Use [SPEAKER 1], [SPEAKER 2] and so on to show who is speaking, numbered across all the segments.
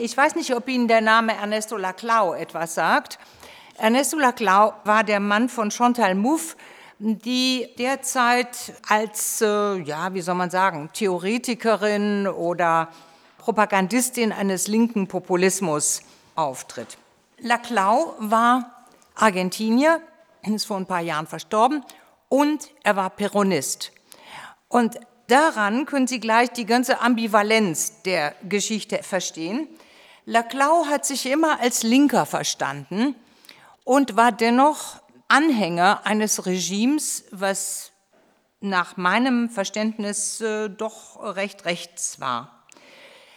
[SPEAKER 1] Ich weiß nicht, ob Ihnen der Name Ernesto Laclau etwas sagt. Ernesto Laclau war der Mann von Chantal Mouffe, die derzeit als, äh, ja, wie soll man sagen, Theoretikerin oder Propagandistin eines linken Populismus auftritt. Laclau war Argentinier, ist vor ein paar Jahren verstorben und er war Peronist. Und daran können Sie gleich die ganze Ambivalenz der Geschichte verstehen. Laclau hat sich immer als Linker verstanden und war dennoch Anhänger eines Regimes, was nach meinem Verständnis äh, doch recht rechts war.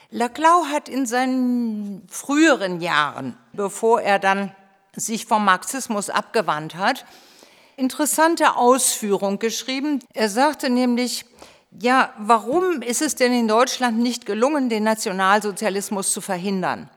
[SPEAKER 1] Laclau hat in seinen früheren Jahren, bevor er dann sich vom Marxismus abgewandt hat, interessante Ausführung geschrieben. Er sagte nämlich, ja, warum ist es denn in Deutschland nicht gelungen, den Nationalsozialismus zu verhindern?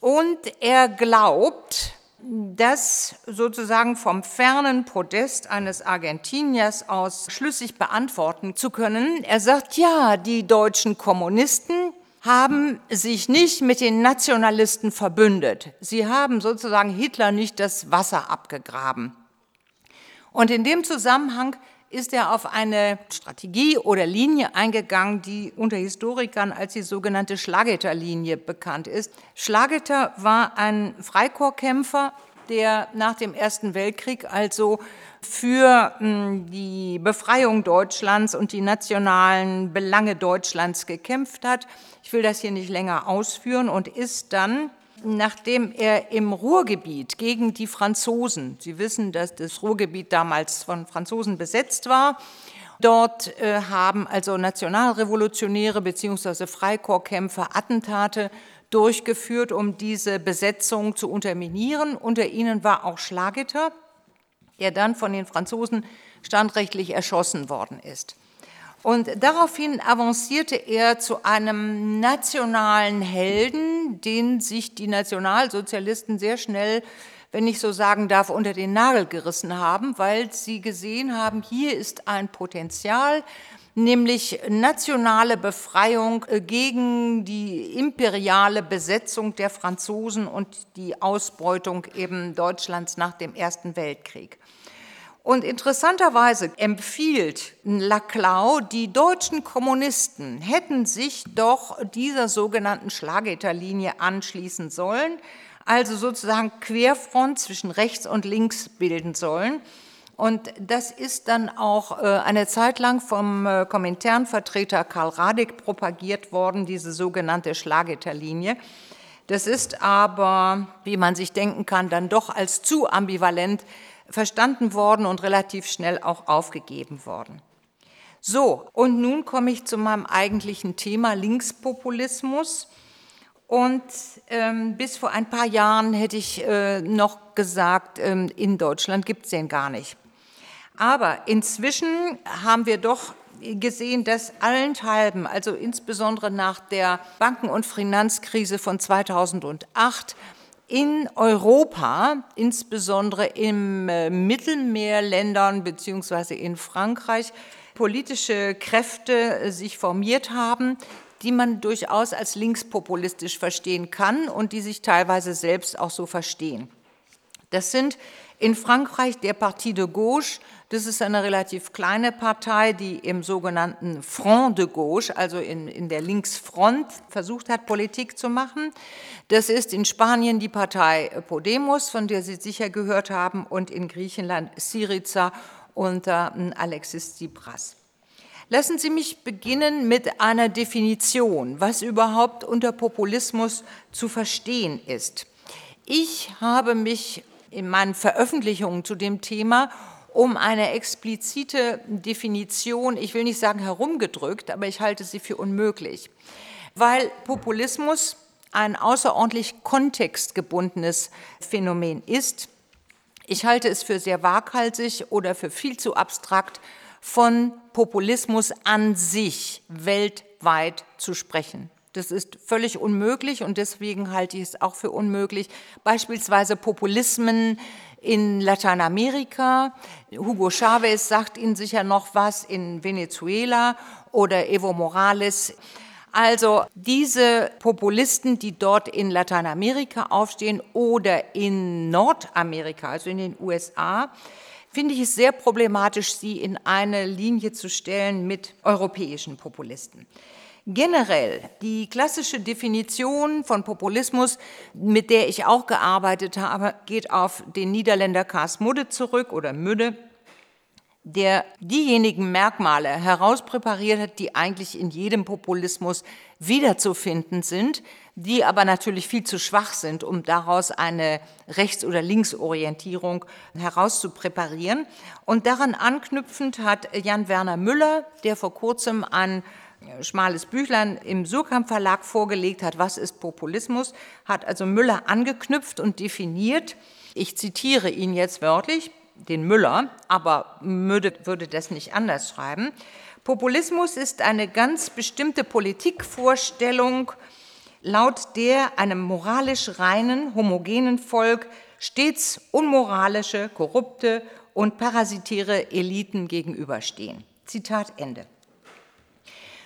[SPEAKER 1] Und er glaubt, das sozusagen vom fernen Podest eines Argentiniers aus schlüssig beantworten zu können. Er sagt, ja, die deutschen Kommunisten haben sich nicht mit den Nationalisten verbündet. Sie haben sozusagen Hitler nicht das Wasser abgegraben. Und in dem Zusammenhang ist er auf eine Strategie oder Linie eingegangen, die unter Historikern als die sogenannte Schlageter-Linie bekannt ist. Schlageter war ein Freikorpskämpfer, der nach dem Ersten Weltkrieg also für hm, die Befreiung Deutschlands und die nationalen Belange Deutschlands gekämpft hat. Ich will das hier nicht länger ausführen und ist dann nachdem er im Ruhrgebiet gegen die Franzosen, Sie wissen, dass das Ruhrgebiet damals von Franzosen besetzt war, Dort äh, haben also Nationalrevolutionäre bzw. Freikorpskämpfer Attentate durchgeführt, um diese Besetzung zu unterminieren. Unter ihnen war auch Schlageter, der dann von den Franzosen standrechtlich erschossen worden ist. Und daraufhin avancierte er zu einem nationalen Helden, den sich die Nationalsozialisten sehr schnell, wenn ich so sagen darf, unter den Nagel gerissen haben, weil sie gesehen haben, hier ist ein Potenzial, nämlich nationale Befreiung äh, gegen die imperiale Besetzung der Franzosen und die Ausbeutung eben Deutschlands nach dem Ersten Weltkrieg. Und interessanterweise empfiehlt Laclau, die deutschen Kommunisten hätten sich doch dieser sogenannten Schlageterlinie anschließen sollen, also sozusagen Querfront zwischen rechts und links bilden sollen. Und das ist dann auch äh, eine Zeit lang vom äh, Kominternvertreter Karl Radig propagiert worden, diese sogenannte Schlageterlinie. Das ist aber, wie man sich denken kann, dann doch als zu ambivalent verstanden worden und relativ schnell auch aufgegeben worden. So, und nun komme ich zu meinem eigentlichen Thema Linkspopulismus. Und ähm, bis vor ein paar Jahren hätte ich äh, noch gesagt, ähm, in Deutschland gibt es den gar nicht. Aber inzwischen haben wir doch gesehen, dass allenthalben, also insbesondere nach der Banken- und Finanzkrise von 2008, in Europa, insbesondere in äh, Mittelmeerländern beziehungsweise in Frankreich, politische Kräfte äh, sich formiert haben, die man durchaus als linkspopulistisch verstehen kann und die sich teilweise selbst auch so verstehen. Das sind in Frankreich der Parti de Gauche, das ist eine relativ kleine Partei, die im sogenannten Front de Gauche, also in, in der Linksfront, versucht hat, Politik zu machen. Das ist in Spanien die Partei Podemos, von der Sie sicher gehört haben, und in Griechenland Syriza unter hm, Alexis Tsipras. Lassen Sie mich beginnen mit einer Definition, was überhaupt unter Populismus zu verstehen ist. Ich habe mich in meinen Veröffentlichungen zu dem Thema um eine explizite Definition, ich will nicht sagen herumgedrückt, aber ich halte sie für unmöglich, weil Populismus ein außerordentlich kontextgebundenes Phänomen ist. Ich halte es für sehr waghalsig oder für viel zu abstrakt, von Populismus an sich weltweit zu sprechen. Das ist völlig unmöglich und deswegen halte ich es auch für unmöglich, beispielsweise Populismen in Lateinamerika. Hugo Chavez sagt Ihnen sicher noch was in Venezuela oder Evo Morales. Also diese Populisten, die dort in Lateinamerika aufstehen oder in Nordamerika, also in den USA, finde ich es sehr problematisch, sie in eine Linie zu stellen mit europäischen Populisten. Generell, die klassische Definition von Populismus, mit der ich auch gearbeitet habe, geht auf den Niederländer Kaas Mudde zurück oder Müde, der diejenigen Merkmale herauspräpariert hat, die eigentlich in jedem Populismus wiederzufinden sind, die aber natürlich viel zu schwach sind, um daraus eine Rechts- oder Linksorientierung herauszupräparieren. Und daran anknüpfend hat Jan Werner Müller, der vor kurzem ein schmales Büchlein im Surkamp Verlag vorgelegt hat, was ist Populismus, hat also Müller angeknüpft und definiert. Ich zitiere ihn jetzt wörtlich, den Müller, aber Müde würde das nicht anders schreiben. Populismus ist eine ganz bestimmte Politikvorstellung, laut der einem moralisch reinen, homogenen Volk stets unmoralische, korrupte und parasitäre Eliten gegenüberstehen. Zitat Ende.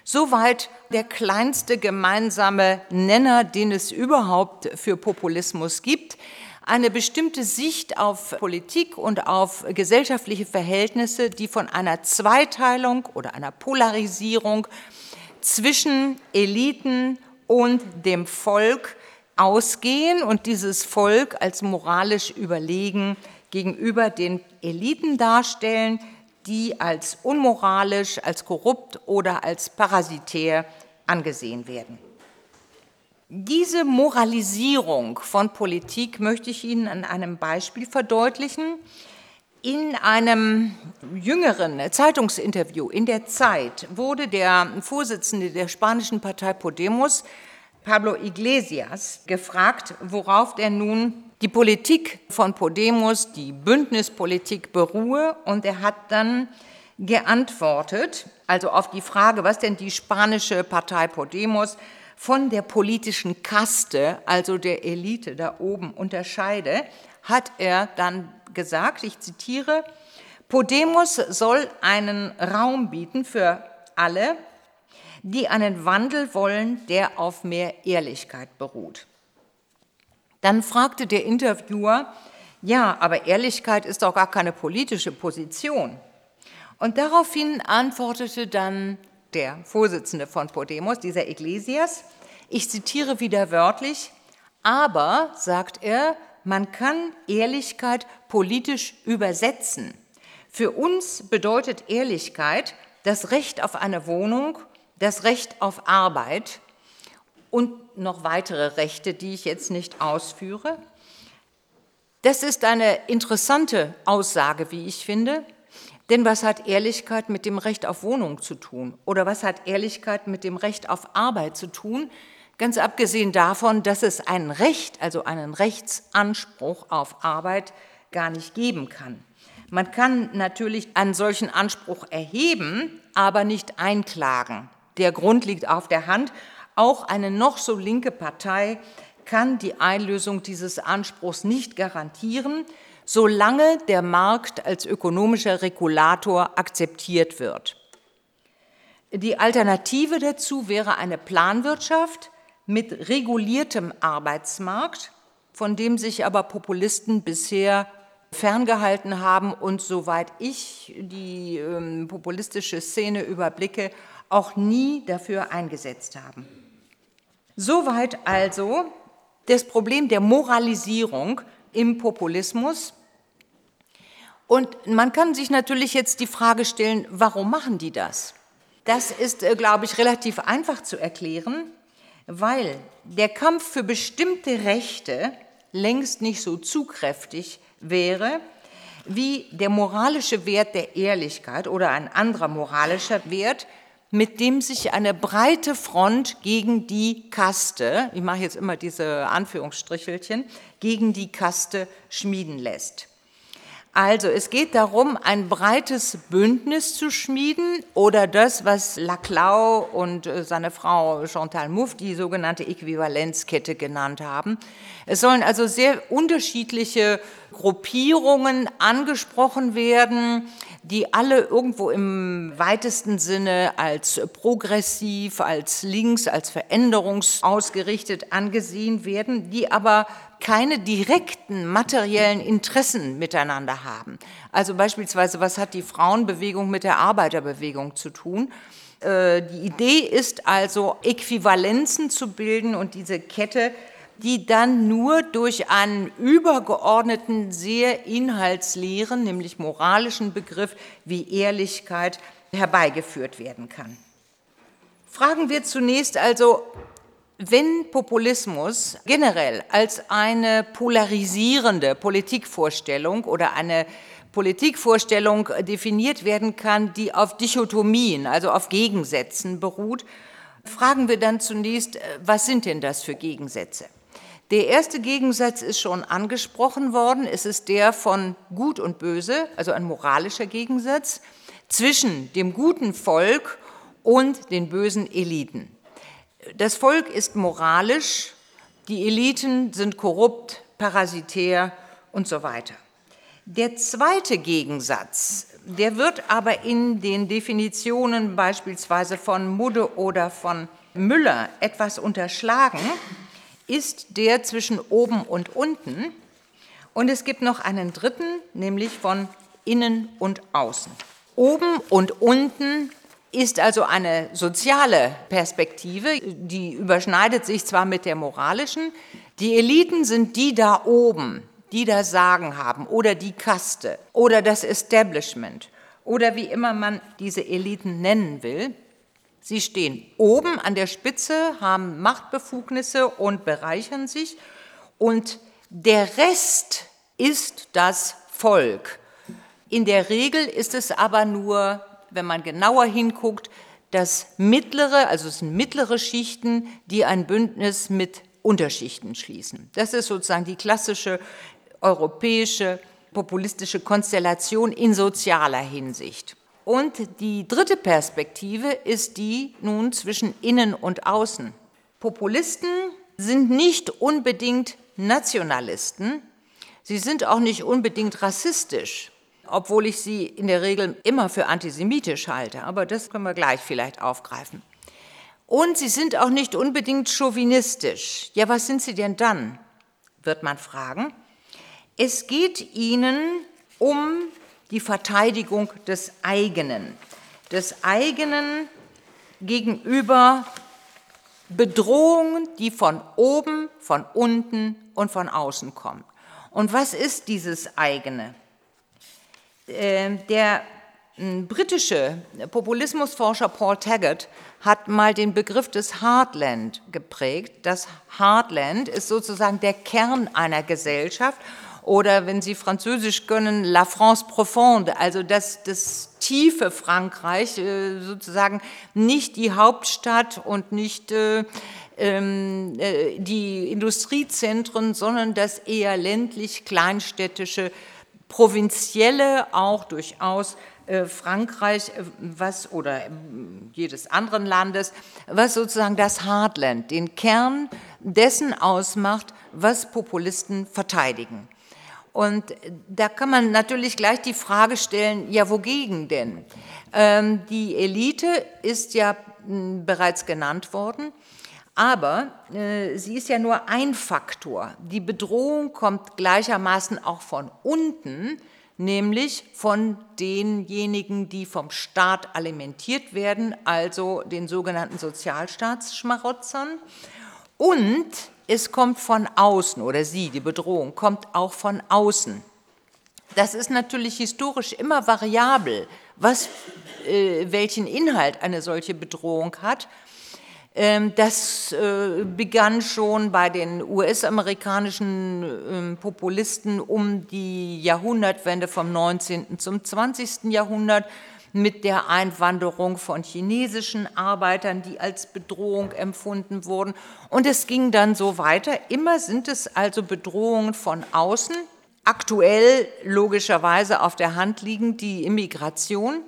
[SPEAKER 1] Soweit der kleinste gemeinsame Nenner, den es überhaupt für Populismus gibt. Eine bestimmte Sicht auf Politik und auf gesellschaftliche Verhältnisse, die von einer Zweiteilung oder einer Polarisierung zwischen Eliten und dem Volk ausgehen und dieses Volk als moralisch überlegen gegenüber den Eliten darstellen, die als unmoralisch, als korrupt oder als parasitär angesehen werden. Diese Moralisierung von Politik möchte ich Ihnen an einem Beispiel verdeutlichen. In einem jüngeren Zeitungsinterview in der Zeit wurde der Vorsitzende der spanischen Partei Podemos, Pablo Iglesias, gefragt, worauf er nun die Politik von Podemos, die Bündnispolitik beruhe. Und er hat dann geantwortet, also auf die Frage, was denn die spanische Partei Podemos von der politischen Kaste, also der Elite da oben unterscheide, hat er dann gesagt, ich zitiere, Podemos soll einen Raum bieten für alle, die einen Wandel wollen, der auf mehr Ehrlichkeit beruht. Dann fragte der Interviewer, ja, aber Ehrlichkeit ist doch gar keine politische Position. Und daraufhin antwortete dann der Vorsitzende von Podemos, dieser Iglesias, ich zitiere wieder wörtlich, aber, sagt er, man kann Ehrlichkeit politisch übersetzen. Für uns bedeutet Ehrlichkeit das Recht auf eine Wohnung, das Recht auf Arbeit, und noch weitere Rechte, die ich jetzt nicht ausführe. Das ist eine interessante Aussage, wie ich finde. Denn was hat Ehrlichkeit mit dem Recht auf Wohnung zu tun? Oder was hat Ehrlichkeit mit dem Recht auf Arbeit zu tun? Ganz abgesehen davon, dass es ein Recht, also einen Rechtsanspruch auf Arbeit gar nicht geben kann. Man kann natürlich einen solchen Anspruch erheben, aber nicht einklagen. Der Grund liegt auf der Hand auch eine noch so linke Partei kann die Einlösung dieses Anspruchs nicht garantieren, solange der Markt als ökonomischer Regulator akzeptiert wird. Die Alternative dazu wäre eine Planwirtschaft mit reguliertem Arbeitsmarkt, von dem sich aber Populisten bisher ferngehalten haben und soweit ich die ähm, populistische Szene überblicke, auch nie dafür eingesetzt haben. Soweit also das Problem der Moralisierung im Populismus. Und man kann sich natürlich jetzt die Frage stellen, warum machen die das? Das ist, äh, glaube ich, relativ einfach zu erklären, weil der Kampf für bestimmte Rechte längst nicht so zugkräftig wäre, wie der moralische Wert der Ehrlichkeit oder ein anderer moralischer Wert, mit dem sich eine breite Front gegen die Kaste, ich mache jetzt immer diese Anführungsstrichelchen, gegen die Kaste schmieden lässt. Also es geht darum, ein breites Bündnis zu schmieden oder das, was Laclau und äh, seine Frau Chantal Mouffe die sogenannte Äquivalenzkette genannt haben. Es sollen also sehr unterschiedliche Gruppierungen angesprochen werden, die alle irgendwo im weitesten Sinne als progressiv, als links, als veränderungsausgerichtet angesehen werden, die aber keine direkten materiellen Interessen miteinander haben. Also beispielsweise, was hat die Frauenbewegung mit der Arbeiterbewegung zu tun? Äh, die Idee ist also, Äquivalenzen zu bilden und diese Kette die dann nur durch einen übergeordneten, sehr inhaltsleeren, nämlich moralischen Begriff wie Ehrlichkeit herbeigeführt werden kann. Fragen wir zunächst also, wenn Populismus generell als eine polarisierende Politikvorstellung oder eine Politikvorstellung definiert werden kann, die auf Dichotomien, also auf Gegensätzen beruht, fragen wir dann zunächst, was sind denn das für Gegensätze? Der erste Gegensatz ist schon angesprochen worden. Es ist der von Gut und Böse, also ein moralischer Gegensatz zwischen dem guten Volk und den bösen Eliten. Das Volk ist moralisch, die Eliten sind korrupt, parasitär und so weiter. Der zweite Gegensatz, der wird aber in den Definitionen beispielsweise von Mudde oder von Müller etwas unterschlagen ist der zwischen oben und unten. Und es gibt noch einen dritten, nämlich von innen und außen. Oben und unten ist also eine soziale Perspektive, die überschneidet sich zwar mit der moralischen. Die Eliten sind die da oben, die das Sagen haben oder die Kaste oder das Establishment oder wie immer man diese Eliten nennen will. Sie stehen oben an der Spitze, haben Machtbefugnisse und bereichern sich. Und der Rest ist das Volk. In der Regel ist es aber nur, wenn man genauer hinguckt, das mittlere, also es sind mittlere Schichten, die ein Bündnis mit Unterschichten schließen. Das ist sozusagen die klassische europäische populistische Konstellation in sozialer Hinsicht. Und die dritte Perspektive ist die nun zwischen innen und außen. Populisten sind nicht unbedingt Nationalisten, sie sind auch nicht unbedingt rassistisch, obwohl ich sie in der Regel immer für antisemitisch halte, aber das können wir gleich vielleicht aufgreifen. Und sie sind auch nicht unbedingt chauvinistisch. Ja, was sind sie denn dann? wird man fragen. Es geht ihnen um die Verteidigung des eigenen, des eigenen gegenüber Bedrohungen, die von oben, von unten und von außen kommen. Und was ist dieses eigene? Ähm, der hm, britische Populismusforscher Paul Taggart hat mal den Begriff des Heartland geprägt. Das Heartland ist sozusagen der Kern einer Gesellschaft oder wenn Sie Französisch können, La France profonde, also das, das tiefe Frankreich, äh, sozusagen nicht die Hauptstadt und nicht äh, ähm, äh, die Industriezentren, sondern das eher ländlich kleinstädtische, provinzielle auch durchaus Frankreich, was oder jedes anderen Landes, was sozusagen das Heartland, den Kern dessen ausmacht, was Populisten verteidigen. Und da kann man natürlich gleich die Frage stellen, ja, wogegen denn? Ähm, die Elite ist ja hm, bereits genannt worden, aber äh, sie ist ja nur ein Faktor. Die Bedrohung kommt gleichermaßen auch von unten, nämlich von denjenigen, die vom Staat alimentiert werden, also den sogenannten Sozialstaatsschmarotzern. Und es kommt von außen oder sie, die Bedrohung, kommt auch von außen. Das ist natürlich historisch immer variabel, was, äh, welchen Inhalt eine solche Bedrohung hat. Ähm, das äh, begann schon bei den US-amerikanischen äh, Populisten um die Jahrhundertwende vom 19. zum 20. Jahrhundert mit der Einwanderung von chinesischen Arbeitern, die als Bedrohung empfunden wurden. Und es ging dann so weiter. Immer sind es also Bedrohungen von außen. Aktuell logischerweise auf der Hand liegend die Immigration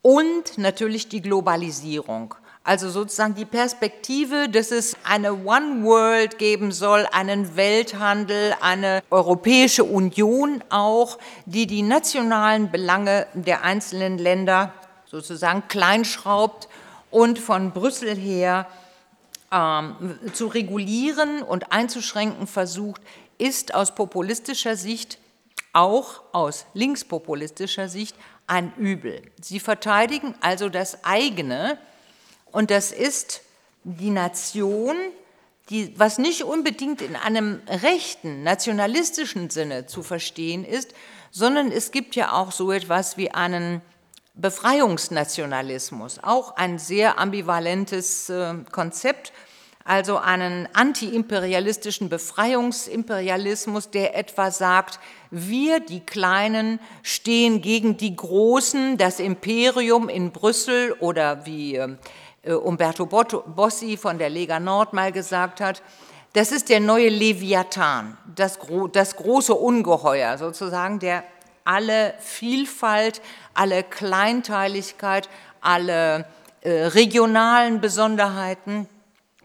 [SPEAKER 1] und natürlich die Globalisierung. Also sozusagen die Perspektive, dass es eine One World geben soll, einen Welthandel, eine Europäische Union auch, die die nationalen Belange der einzelnen Länder sozusagen kleinschraubt und von Brüssel her ähm, zu regulieren und einzuschränken versucht, ist aus populistischer Sicht, auch aus linkspopulistischer Sicht, ein Übel. Sie verteidigen also das eigene, und das ist die Nation, die, was nicht unbedingt in einem rechten, nationalistischen Sinne zu verstehen ist, sondern es gibt ja auch so etwas wie einen Befreiungsnationalismus, auch ein sehr ambivalentes äh, Konzept, also einen antiimperialistischen Befreiungsimperialismus, der etwa sagt, wir, die Kleinen, stehen gegen die Großen, das Imperium in Brüssel oder wie äh, äh, Umberto Bossi von der Lega Nord mal gesagt hat, das ist der neue Leviathan, das, das große Ungeheuer sozusagen, der alle Vielfalt, alle Kleinteiligkeit, alle äh, regionalen Besonderheiten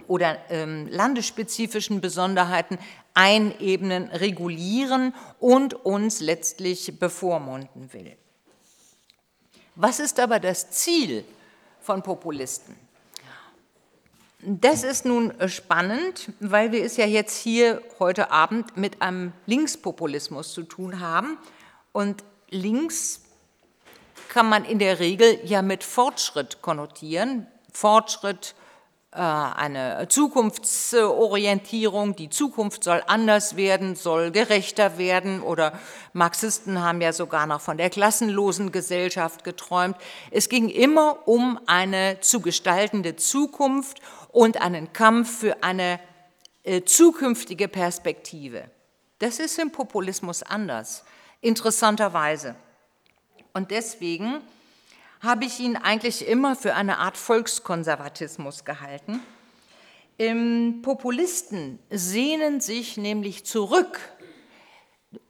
[SPEAKER 1] oder ähm, landesspezifischen Besonderheiten einebnen, regulieren und uns letztlich bevormunden will. Was ist aber das Ziel von Populisten? Das ist nun spannend, weil wir es ja jetzt hier heute Abend mit einem Linkspopulismus zu tun haben. Und links kann man in der Regel ja mit Fortschritt konnotieren. Fortschritt, äh, eine Zukunftsorientierung, die Zukunft soll anders werden, soll gerechter werden oder Marxisten haben ja sogar noch von der klassenlosen Gesellschaft geträumt. Es ging immer um eine zu gestaltende Zukunft und einen Kampf für eine äh, zukünftige Perspektive. Das ist im Populismus anders, interessanterweise. Und deswegen habe ich ihn eigentlich immer für eine Art Volkskonservatismus gehalten. Im Populisten sehnen sich nämlich zurück.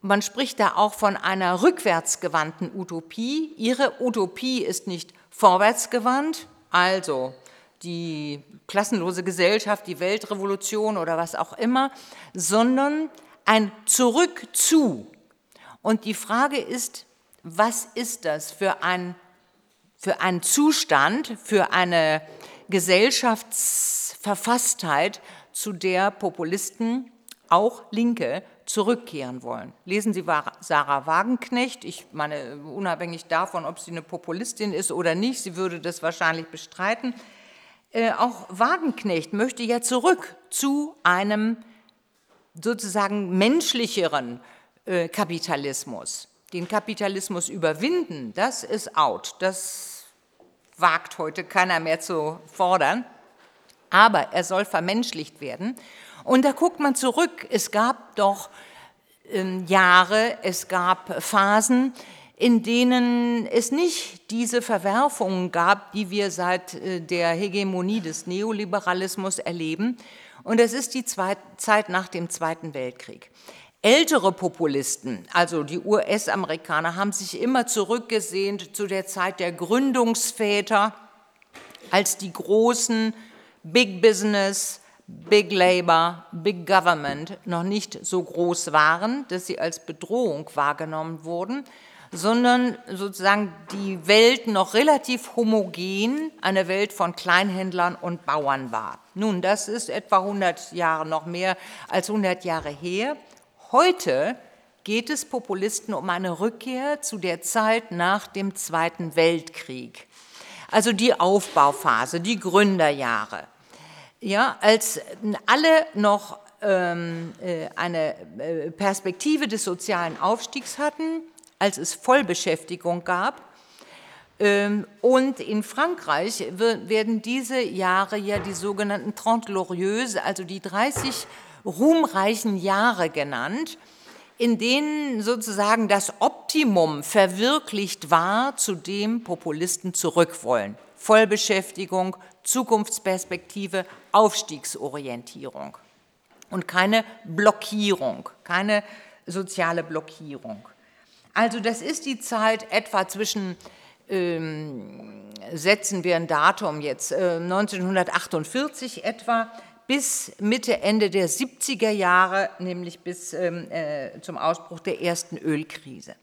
[SPEAKER 1] Man spricht da auch von einer rückwärtsgewandten Utopie. Ihre Utopie ist nicht vorwärtsgewandt, also die klassenlose Gesellschaft, die Weltrevolution oder was auch immer, sondern ein Zurück zu. Und die Frage ist, was ist das für ein, für ein Zustand, für eine Gesellschaftsverfasstheit, zu der Populisten, auch Linke, zurückkehren wollen. Lesen Sie Sarah Wagenknecht. Ich meine, unabhängig davon, ob sie eine Populistin ist oder nicht, sie würde das wahrscheinlich bestreiten. Äh, auch Wagenknecht möchte ja zurück zu einem sozusagen menschlicheren äh, Kapitalismus. Den Kapitalismus überwinden, das ist out. Das wagt heute keiner mehr zu fordern. Aber er soll vermenschlicht werden. Und da guckt man zurück. Es gab doch ähm, Jahre, es gab Phasen, in denen es nicht diese Verwerfungen gab, die wir seit äh, der Hegemonie des Neoliberalismus erleben. Und es ist die Zeit nach dem Zweiten Weltkrieg. Ältere Populisten, also die US-Amerikaner, haben sich immer zurückgesehnt zu der Zeit der Gründungsväter, als die großen Big Business, Big Labor, Big Government noch nicht so groß waren, dass sie als Bedrohung wahrgenommen wurden sondern sozusagen die Welt noch relativ homogen, eine Welt von Kleinhändlern und Bauern war. Nun, das ist etwa 100 Jahre, noch mehr als 100 Jahre her. Heute geht es Populisten um eine Rückkehr zu der Zeit nach dem Zweiten Weltkrieg. Also die Aufbauphase, die Gründerjahre. Ja, als alle noch ähm, äh, eine äh, Perspektive des sozialen Aufstiegs hatten, als es Vollbeschäftigung gab. Ähm, und in Frankreich werden diese Jahre ja die sogenannten Trente Glorieuses, also die 30 ruhmreichen Jahre genannt, in denen sozusagen das Optimum verwirklicht war, zu dem Populisten zurück wollen. Vollbeschäftigung, Zukunftsperspektive, Aufstiegsorientierung und keine Blockierung, keine soziale Blockierung. Also das ist die Zeit etwa zwischen ähm, setzen wir ein Datum jetzt, äh, 1948 etwa, bis Mitte, Ende der 70er Jahre, nämlich bis ähm, äh, zum Ausbruch der ersten Ölkrise.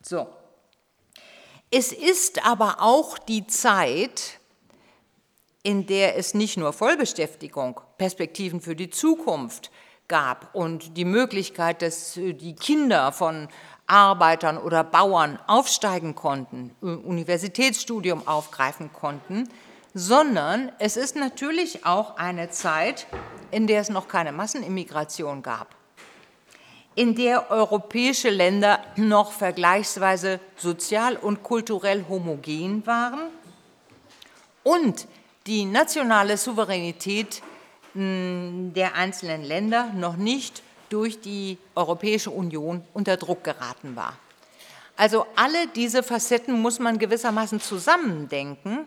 [SPEAKER 1] So. Es ist aber auch die Zeit, in der es nicht nur Vollbeschäftigung, Perspektiven für die Zukunft gab und die Möglichkeit, dass äh, die Kinder von Arbeitern oder Bauern aufsteigen konnten, Universitätsstudium aufgreifen konnten, sondern es ist natürlich auch eine Zeit, in der es noch keine Massenimmigration gab, in der europäische Länder noch vergleichsweise sozial und kulturell homogen waren und die nationale Souveränität hm, der einzelnen Länder noch nicht durch die Europäische Union unter Druck geraten war. Also alle diese Facetten muss man gewissermaßen zusammendenken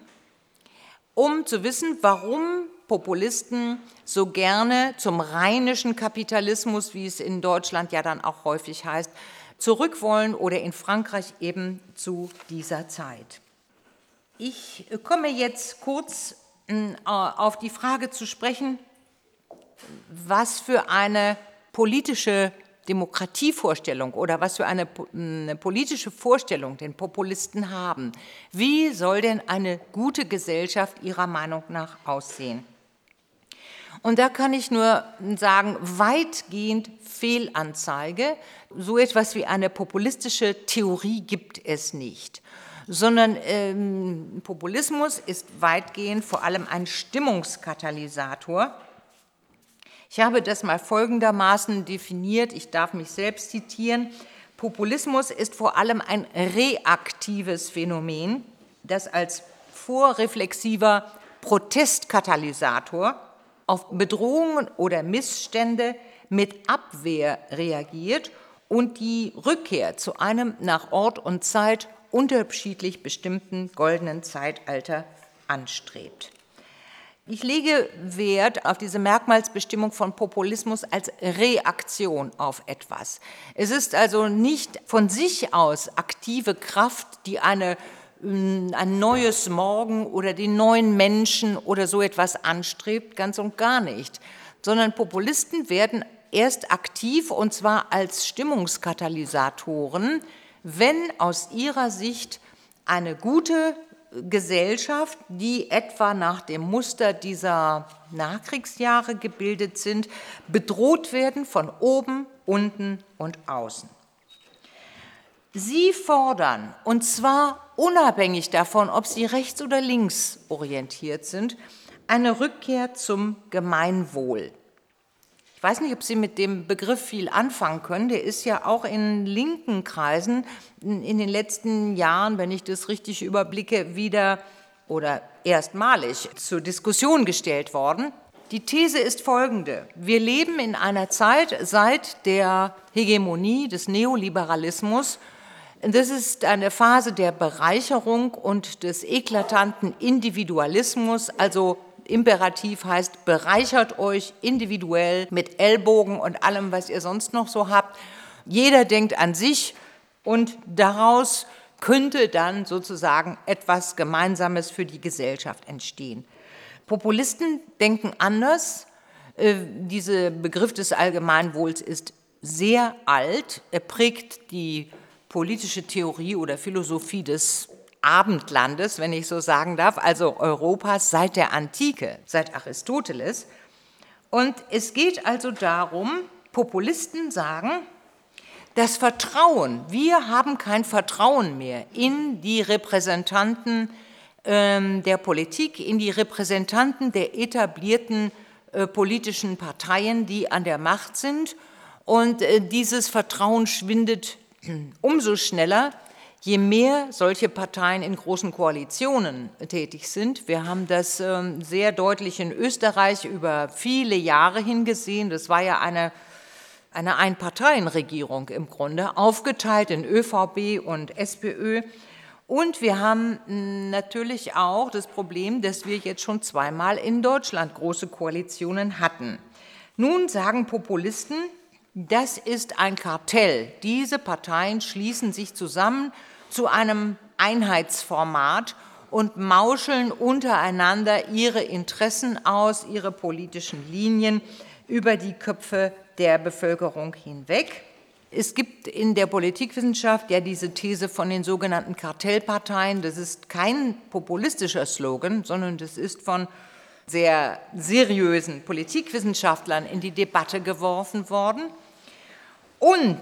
[SPEAKER 1] um zu wissen, warum Populisten so gerne zum rheinischen Kapitalismus, wie es in Deutschland ja dann auch häufig heißt, zurück wollen oder in Frankreich eben zu dieser Zeit. Ich komme jetzt kurz äh, auf die Frage zu sprechen, was für eine politische Demokratievorstellung oder was für eine, eine, politische Vorstellung den Populisten haben. Wie soll denn eine gute Gesellschaft ihrer Meinung nach aussehen? Und da kann ich nur sagen, weitgehend Fehlanzeige. So etwas wie eine populistische Theorie gibt es nicht, sondern ähm, Populismus ist weitgehend vor allem ein Stimmungskatalysator ich habe das mal folgendermaßen definiert, ich darf mich selbst zitieren. Populismus ist vor allem ein reaktives Phänomen, das als vorreflexiver Protestkatalysator auf Bedrohungen oder Missstände mit Abwehr reagiert und die Rückkehr zu einem nach Ort und Zeit unterschiedlich bestimmten goldenen Zeitalter anstrebt. Ich lege Wert auf diese Merkmalsbestimmung von Populismus als Reaktion auf etwas. Es ist also nicht von sich aus aktive Kraft, die eine, mm, ein neues Morgen oder die neuen Menschen oder so etwas anstrebt, ganz und gar nicht, sondern Populisten werden erst aktiv und zwar als Stimmungskatalysatoren, wenn aus ihrer Sicht eine gute Gesellschaft, die etwa nach dem Muster dieser Nachkriegsjahre gebildet sind, bedroht werden von oben, unten und außen. Sie fordern, und zwar unabhängig davon, ob sie rechts oder links orientiert sind, eine Rückkehr zum Gemeinwohl. Ich weiß nicht, ob Sie mit dem Begriff viel anfangen können. Der ist ja auch in linken Kreisen in den letzten Jahren, wenn ich das richtig überblicke, wieder oder erstmalig zur Diskussion gestellt worden. Die These ist folgende. Wir leben in einer Zeit seit der Hegemonie des Neoliberalismus. Das ist eine Phase der Bereicherung und des eklatanten Individualismus, also Imperativ heißt, bereichert euch individuell mit Ellbogen und allem, was ihr sonst noch so habt. Jeder denkt an sich und daraus könnte dann sozusagen etwas Gemeinsames für die Gesellschaft entstehen. Populisten denken anders. Äh, dieser Begriff des Allgemeinwohls ist sehr alt. Er prägt die politische Theorie oder Philosophie des Abendlandes, wenn ich so sagen darf, also Europas seit der Antike, seit Aristoteles. Und es geht also darum, Populisten sagen, das Vertrauen, wir haben kein Vertrauen mehr in die Repräsentanten ähm, der Politik, in die Repräsentanten der etablierten äh, politischen Parteien, die an der Macht sind. Und äh, dieses Vertrauen schwindet umso schneller, je mehr solche Parteien in großen Koalitionen tätig sind, wir haben das ähm, sehr deutlich in Österreich über viele Jahre hingesehen, das war ja eine, eine Einparteienregierung im Grunde, aufgeteilt in ÖVP und SPÖ. Und wir haben hm, natürlich auch das Problem, dass wir jetzt schon zweimal in Deutschland große Koalitionen hatten. Nun sagen Populisten, das ist ein Kartell. Diese Parteien schließen sich zusammen zu einem Einheitsformat und mauscheln untereinander ihre Interessen aus, ihre politischen Linien über die Köpfe der Bevölkerung hinweg. Es gibt in der Politikwissenschaft ja diese These von den sogenannten Kartellparteien. Das ist kein populistischer Slogan, sondern das ist von sehr seriösen Politikwissenschaftlern in die Debatte geworfen worden. Und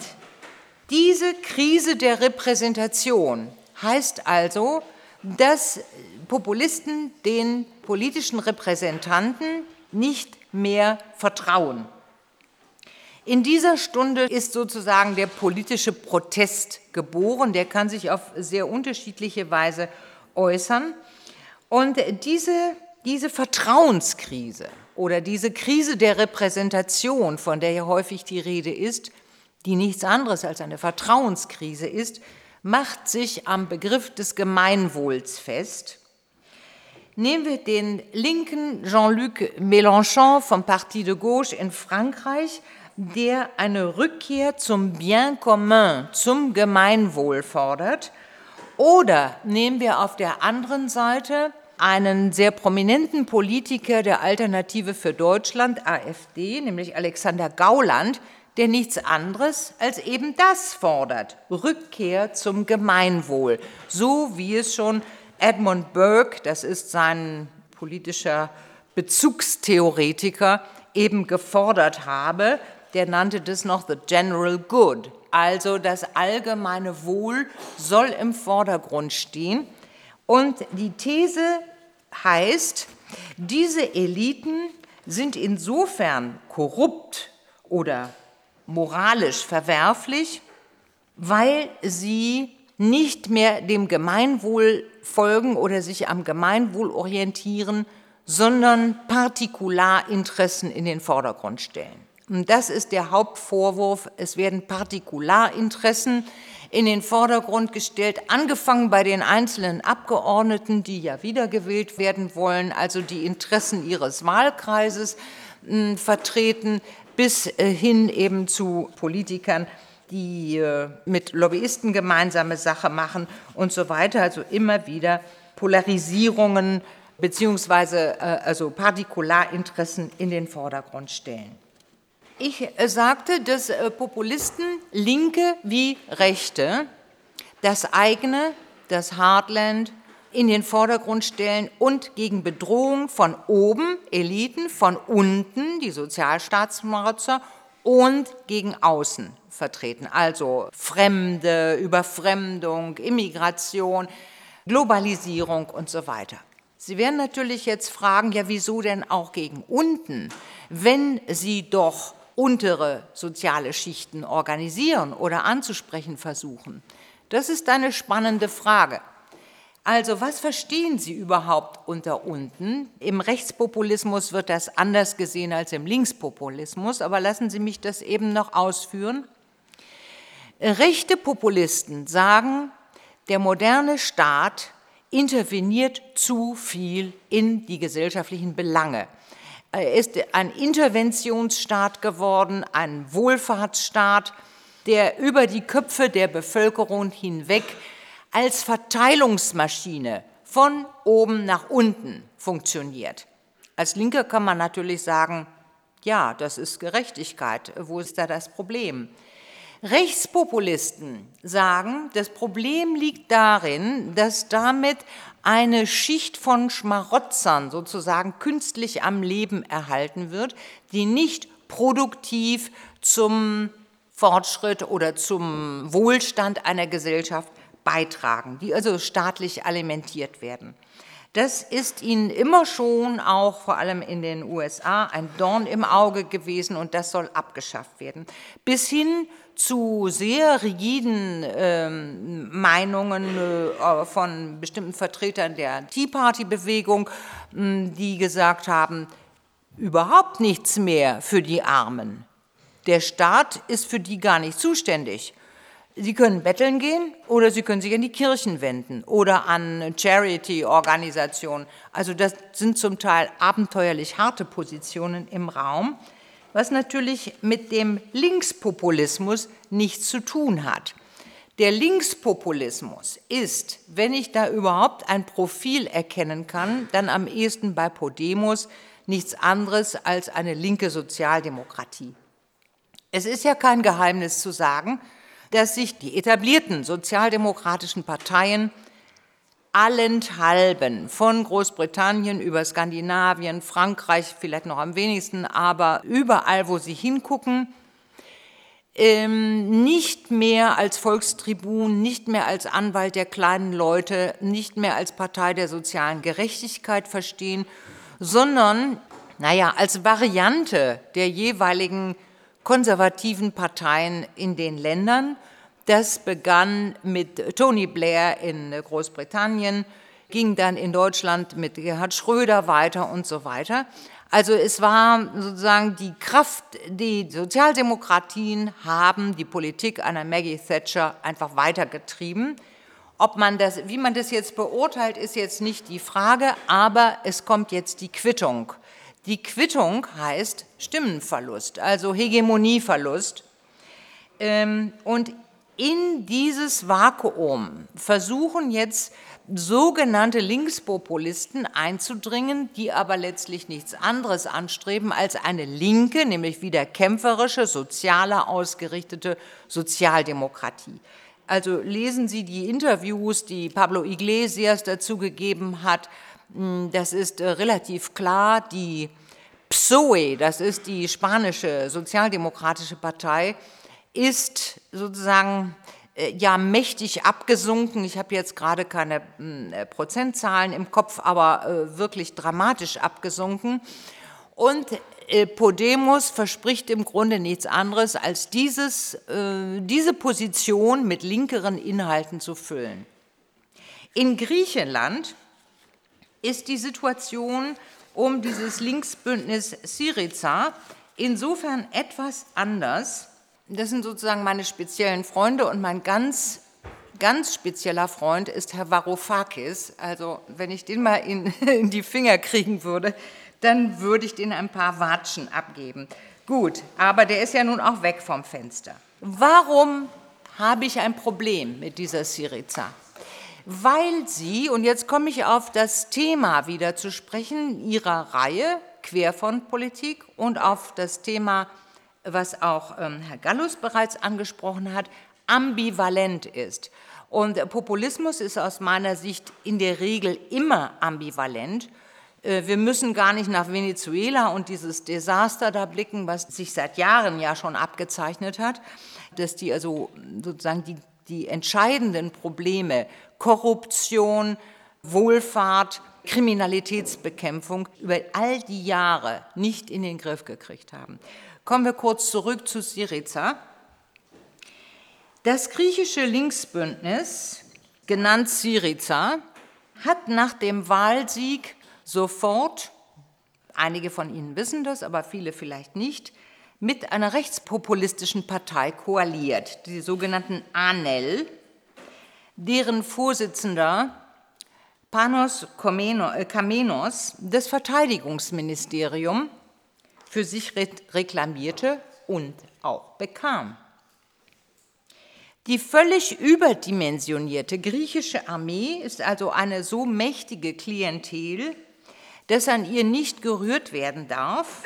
[SPEAKER 1] diese Krise der Repräsentation heißt also, dass Populisten den politischen Repräsentanten nicht mehr vertrauen. In dieser Stunde ist sozusagen der politische Protest geboren. Der kann sich auf sehr unterschiedliche Weise äußern. Und diese, diese Vertrauenskrise oder diese Krise der Repräsentation, von der ja häufig die Rede ist, die nichts anderes als eine Vertrauenskrise ist, macht sich am Begriff des Gemeinwohls fest. Nehmen wir den linken Jean-Luc Mélenchon vom Parti de Gauche in Frankreich, der eine Rückkehr zum Bien commun, zum Gemeinwohl fordert. Oder nehmen wir auf der anderen Seite einen sehr prominenten Politiker der Alternative für Deutschland, AfD, nämlich Alexander Gauland, der nichts anderes als eben das fordert, Rückkehr zum Gemeinwohl, so wie es schon Edmund Burke, das ist sein politischer Bezugstheoretiker, eben gefordert habe, der nannte das noch the general good. Also das allgemeine Wohl soll im Vordergrund stehen. Und die These heißt, diese Eliten sind insofern korrupt oder moralisch verwerflich, weil sie nicht mehr dem Gemeinwohl folgen oder sich am Gemeinwohl orientieren, sondern Partikularinteressen in den Vordergrund stellen. Und das ist der Hauptvorwurf. Es werden Partikularinteressen in den Vordergrund gestellt, angefangen bei den einzelnen Abgeordneten, die ja wiedergewählt werden wollen, also die Interessen ihres Wahlkreises vertreten, bis äh, hin eben zu Politikern, die äh, mit Lobbyisten gemeinsame Sache machen und so weiter. Also immer wieder Polarisierungen beziehungsweise äh, also Partikularinteressen in den Vordergrund stellen. Ich sagte, dass Populisten, Linke wie Rechte, das eigene, das Heartland in den Vordergrund stellen und gegen Bedrohung von oben, Eliten, von unten, die Sozialstaatsmarzer und gegen außen vertreten. Also Fremde, Überfremdung, Immigration, Globalisierung und so weiter. Sie werden natürlich jetzt fragen, ja, wieso denn auch gegen unten, wenn Sie doch untere soziale Schichten organisieren oder anzusprechen versuchen? Das ist eine spannende Frage. Also was verstehen Sie überhaupt unter unten? Im Rechtspopulismus wird das anders gesehen als im Linkspopulismus, aber lassen Sie mich das eben noch ausführen. Rechte Populisten sagen, der moderne Staat interveniert zu viel in die gesellschaftlichen Belange. Er ist ein Interventionsstaat geworden, ein Wohlfahrtsstaat, der über die Köpfe der Bevölkerung hinweg als Verteilungsmaschine von oben nach unten funktioniert. Als Linker kann man natürlich sagen, ja, das ist Gerechtigkeit. Wo ist da das Problem? Rechtspopulisten sagen, das Problem liegt darin, dass damit eine Schicht von Schmarotzern sozusagen künstlich am Leben erhalten wird, die nicht produktiv zum Fortschritt oder zum Wohlstand einer Gesellschaft beitragen, die also staatlich alimentiert werden. Das ist ihnen immer schon auch vor allem in den USA ein Dorn im Auge gewesen und das soll abgeschafft werden. Bis hin zu sehr rigiden ähm, Meinungen äh, von bestimmten Vertretern der Tea Party-Bewegung, die gesagt haben, überhaupt nichts mehr für die Armen. Der Staat ist für die gar nicht zuständig. Sie können betteln gehen oder Sie können sich an die Kirchen wenden oder an Charity-Organisationen. Also das sind zum Teil abenteuerlich harte Positionen im Raum was natürlich mit dem Linkspopulismus nichts zu tun hat. Der Linkspopulismus ist, wenn ich da überhaupt ein Profil erkennen kann, dann am ehesten bei Podemos nichts anderes als eine linke Sozialdemokratie. Es ist ja kein Geheimnis zu sagen, dass sich die etablierten sozialdemokratischen Parteien allenthalben, von Großbritannien über Skandinavien, Frankreich vielleicht noch am wenigsten, aber überall, wo sie hingucken, ähm, nicht mehr als Volkstribun, nicht mehr als Anwalt der kleinen Leute, nicht mehr als Partei der sozialen Gerechtigkeit verstehen, sondern, naja, als Variante der jeweiligen konservativen Parteien in den Ländern. Das begann mit Tony Blair in Großbritannien, ging dann in Deutschland mit Gerhard Schröder weiter und so weiter. Also es war sozusagen die Kraft, die Sozialdemokratien haben die Politik einer Maggie Thatcher einfach weitergetrieben. Ob man das, wie man das jetzt beurteilt, ist jetzt nicht die Frage, aber es kommt jetzt die Quittung. Die Quittung heißt Stimmenverlust, also Hegemonieverlust. Ähm, und in dieses Vakuum versuchen jetzt sogenannte Linkspopulisten einzudringen, die aber letztlich nichts anderes anstreben als eine linke, nämlich wieder kämpferische, sozialer ausgerichtete Sozialdemokratie. Also lesen Sie die Interviews, die Pablo Iglesias dazu gegeben hat. Hm, das ist äh, relativ klar. Die PSOE, das ist die spanische sozialdemokratische Partei, ist sozusagen äh, ja mächtig abgesunken. Ich habe jetzt gerade keine hm, äh, Prozentzahlen im Kopf, aber wirklich dramatisch abgesunken. Und Podemos verspricht im Grunde nichts anderes, als dieses, diese Position mit linkeren Inhalten zu füllen. In Griechenland ist die Situation um dieses Linksbündnis Syriza insofern etwas anders, das sind sozusagen meine speziellen Freunde und mein ganz, ganz spezieller Freund ist Herr Varoufakis. Also wenn ich den mal in, in die Finger kriegen würde, dann würde ich den ein paar Watschen abgeben. Gut, aber der ist ja nun auch weg vom Fenster. Warum habe ich ein Problem mit dieser Syriza? Weil sie, und jetzt komme ich auf das Thema wieder zu sprechen, ihrer Reihe, Querfrontpolitik, und auf das Thema was auch ähm, Herr Gallus bereits angesprochen hat, ambivalent ist. Und Populismus ist aus meiner Sicht in der Regel immer ambivalent. Äh, wir müssen gar nicht nach Venezuela und dieses Desaster da blicken, was sich seit Jahren ja schon abgezeichnet hat, dass die also sozusagen die, die entscheidenden Probleme Korruption, Wohlfahrt, Kriminalitätsbekämpfung über all die Jahre nicht in den Griff gekriegt haben. Kommen wir kurz zurück zu Syriza. Das griechische Linksbündnis, genannt Syriza, hat nach dem Wahlsieg sofort, einige von Ihnen wissen das, aber viele vielleicht nicht, mit einer rechtspopulistischen Partei koaliert, die sogenannten ANEL, deren Vorsitzender Panos Kamenos das Verteidigungsministerium für sich reklamierte und auch bekam. Die völlig überdimensionierte griechische Armee ist also eine so mächtige Klientel, dass an ihr nicht gerührt werden darf,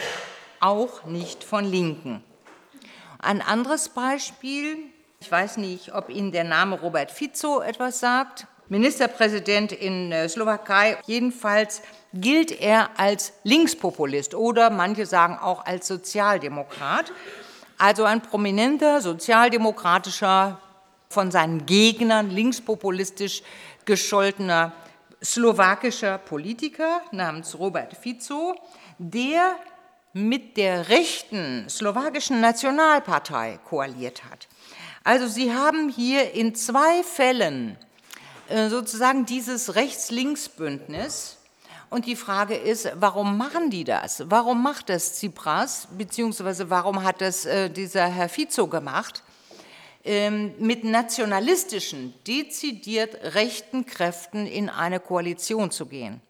[SPEAKER 1] auch nicht von Linken. Ein anderes Beispiel, ich weiß nicht, ob Ihnen der Name Robert Fico etwas sagt, Ministerpräsident in äh, Slowakei, jedenfalls gilt er als Linkspopulist oder manche sagen auch als Sozialdemokrat, also ein prominenter sozialdemokratischer, von seinen Gegnern linkspopulistisch gescholtener slowakischer Politiker namens Robert Fico, der mit der rechten slowakischen Nationalpartei koaliert hat. Also Sie haben hier in zwei Fällen äh, sozusagen dieses Rechts-Links-Bündnis und die Frage ist, warum machen die das? Warum macht das Tsipras, beziehungsweise warum hat das äh, dieser Herr Fico gemacht? Ähm, mit nationalistischen, dezidiert rechten Kräften in eine Koalition zu gehen.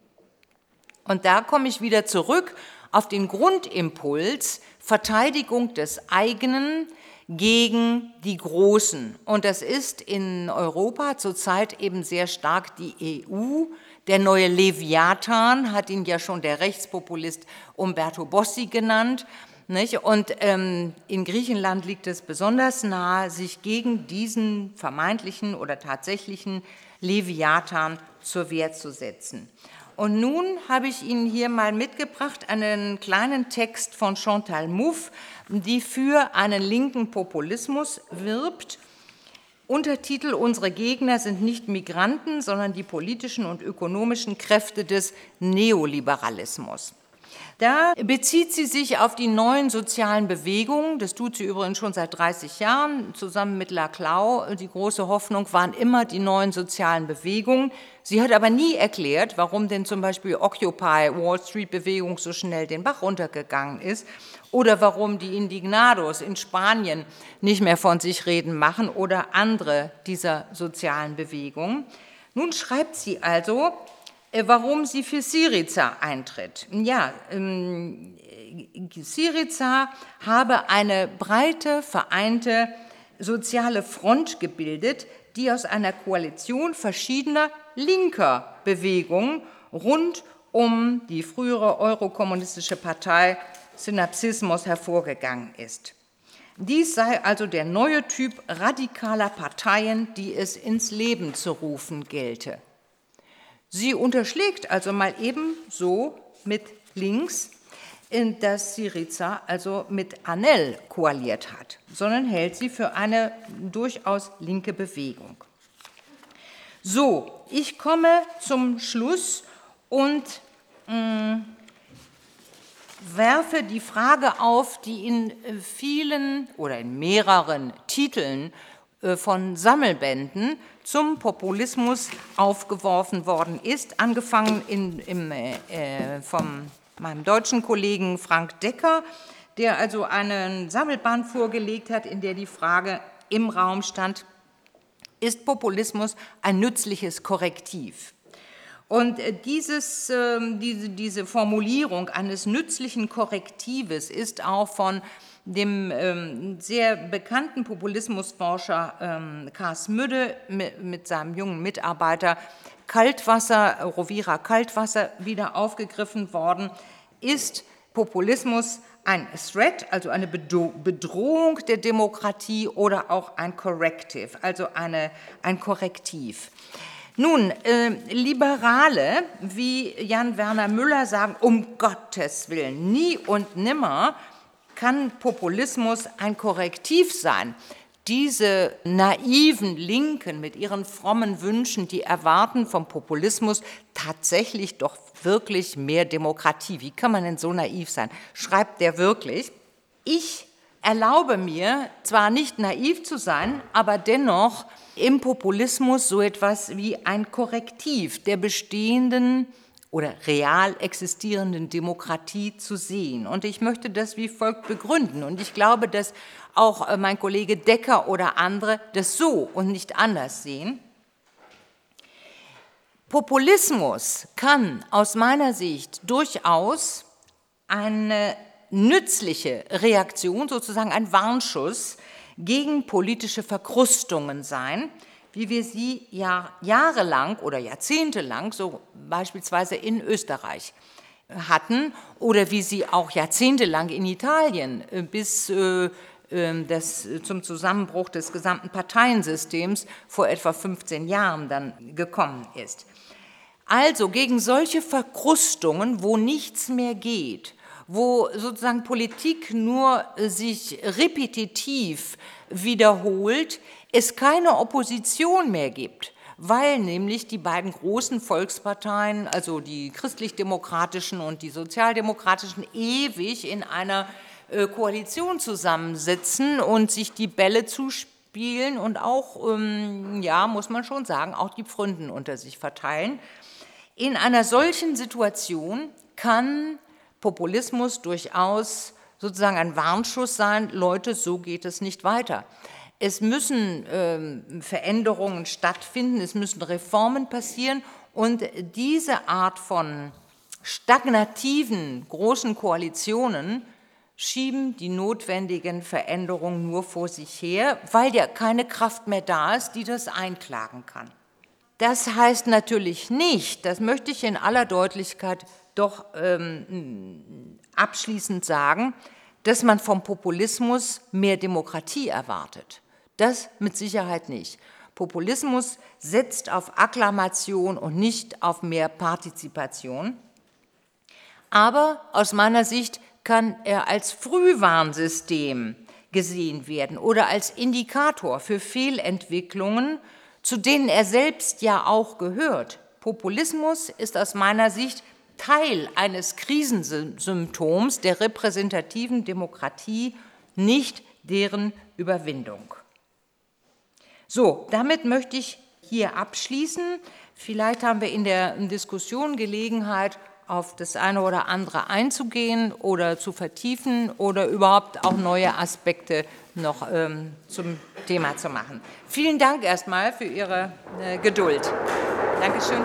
[SPEAKER 1] Und da komme ich wieder zurück auf den Grundimpuls Verteidigung des eigenen gegen die Großen. Und das ist in Europa zurzeit eben sehr stark die EU. Der neue Leviathan hat ihn ja schon der Rechtspopulist Umberto Bossi genannt. Nicht? Und ähm, in Griechenland liegt es besonders nahe, sich gegen diesen vermeintlichen oder tatsächlichen Leviathan zur Wehr zu setzen. Und nun habe ich Ihnen hier mal mitgebracht einen kleinen Text von Chantal Mouffe, die für einen linken Populismus wirbt. Untertitel Unsere Gegner sind nicht Migranten, sondern die politischen und ökonomischen Kräfte des Neoliberalismus. Da bezieht sie sich auf die neuen sozialen Bewegungen. Das tut sie übrigens schon seit 30 Jahren. Zusammen mit Laclau. Die große Hoffnung waren immer die neuen sozialen Bewegungen. Sie hat aber nie erklärt, warum denn zum Beispiel Occupy Wall Street Bewegung so schnell den Bach runtergegangen ist oder warum die Indignados in Spanien nicht mehr von sich reden machen oder andere dieser sozialen Bewegungen. Nun schreibt sie also, warum sie für Syriza eintritt. Ja, ähm, Syriza habe eine breite, vereinte soziale Front gebildet, die aus einer Koalition verschiedener linker Bewegungen rund um die frühere eurokommunistische Partei Synapsismus hervorgegangen ist. Dies sei also der neue Typ radikaler Parteien, die es ins Leben zu rufen gelte. Sie unterschlägt also mal eben so mit links, dass Syriza also mit Anel koaliert hat, sondern hält sie für eine durchaus linke Bewegung. So, ich komme zum Schluss und mh, mm, werfe die Frage auf, die in vielen oder in mehreren Titeln äh, von Sammelbänden zum Populismus aufgeworfen worden ist, angefangen in, im, äh, äh, von meinem deutschen Kollegen Frank Decker, der also einen Sammelband vorgelegt hat, in der die Frage im Raum stand, ist Populismus ein nützliches Korrektiv? Und äh, dieses, ähm, diese, diese Formulierung eines nützlichen Korrektives ist auch von dem ähm, sehr bekannten Populismusforscher ähm, Kars Müdde mit, mit, seinem jungen Mitarbeiter Kaltwasser, Rovira Kaltwasser wieder aufgegriffen worden, ist Populismus ein Threat, also eine Bedrohung der Demokratie oder auch ein Corrective, also eine, ein Korrektiv. Nun, äh, Liberale wie Jan Werner Müller sagen, um Gottes Willen, nie und nimmer kann Populismus ein Korrektiv sein. Diese naiven Linken mit ihren frommen Wünschen, die erwarten vom Populismus tatsächlich doch wirklich mehr Demokratie. Wie kann man denn so naiv sein? Schreibt der wirklich? Ich erlaube mir zwar nicht naiv zu sein, aber dennoch im Populismus so etwas wie ein Korrektiv der bestehenden oder real existierenden Demokratie zu sehen. Und ich möchte das wie folgt begründen. Und ich glaube, dass auch äh, mein Kollege Decker oder andere das so und nicht anders sehen. Populismus kann aus meiner Sicht durchaus eine nützliche Reaktion, sozusagen ein Warnschuss gegen politische Verkrustungen sein, wie wir sie Jahr, jahrelang oder jahrzehntelang, so beispielsweise in Österreich, hatten oder wie sie auch jahrzehntelang in Italien äh, bis äh, ähm, das, zum Zusammenbruch des gesamten Parteiensystems vor etwa 15 Jahren dann gekommen ist. Also gegen solche Verkrustungen, wo nichts mehr geht, wo sozusagen Politik nur sich repetitiv wiederholt, es keine Opposition mehr gibt, weil nämlich die beiden großen Volksparteien, also die christlich-demokratischen und die sozialdemokratischen, ewig in einer äh, Koalition zusammensitzen und sich die Bälle zuspielen und auch, ähm, ja, muss man schon sagen, auch die Pfründen unter sich verteilen. In einer solchen Situation kann Populismus durchaus sozusagen ein Warnschuss sein, Leute, so geht es nicht weiter. Es müssen ähm, Veränderungen stattfinden, es müssen Reformen passieren und diese Art von stagnativen großen Koalitionen schieben die notwendigen Veränderungen nur vor sich her, weil ja keine Kraft mehr da ist, die das einklagen kann. Das heißt natürlich nicht, das möchte ich in aller Deutlichkeit doch ähm, abschließend sagen, dass man vom Populismus mehr Demokratie erwartet. Das mit Sicherheit nicht. Populismus setzt auf Akklamation und nicht auf mehr Partizipation. Aber aus meiner Sicht kann er als Frühwarnsystem gesehen werden oder als Indikator für Fehlentwicklungen, zu denen er selbst ja auch gehört. Populismus ist aus meiner Sicht Teil eines Krisensymptoms der repräsentativen Demokratie, nicht deren Überwindung. So, damit möchte ich hier abschließen. Vielleicht haben wir in der Diskussion Gelegenheit, auf das eine oder andere einzugehen oder zu vertiefen oder überhaupt auch neue Aspekte noch ähm, zum Thema zu machen. Vielen Dank erstmal für Ihre äh, Geduld. Dankeschön.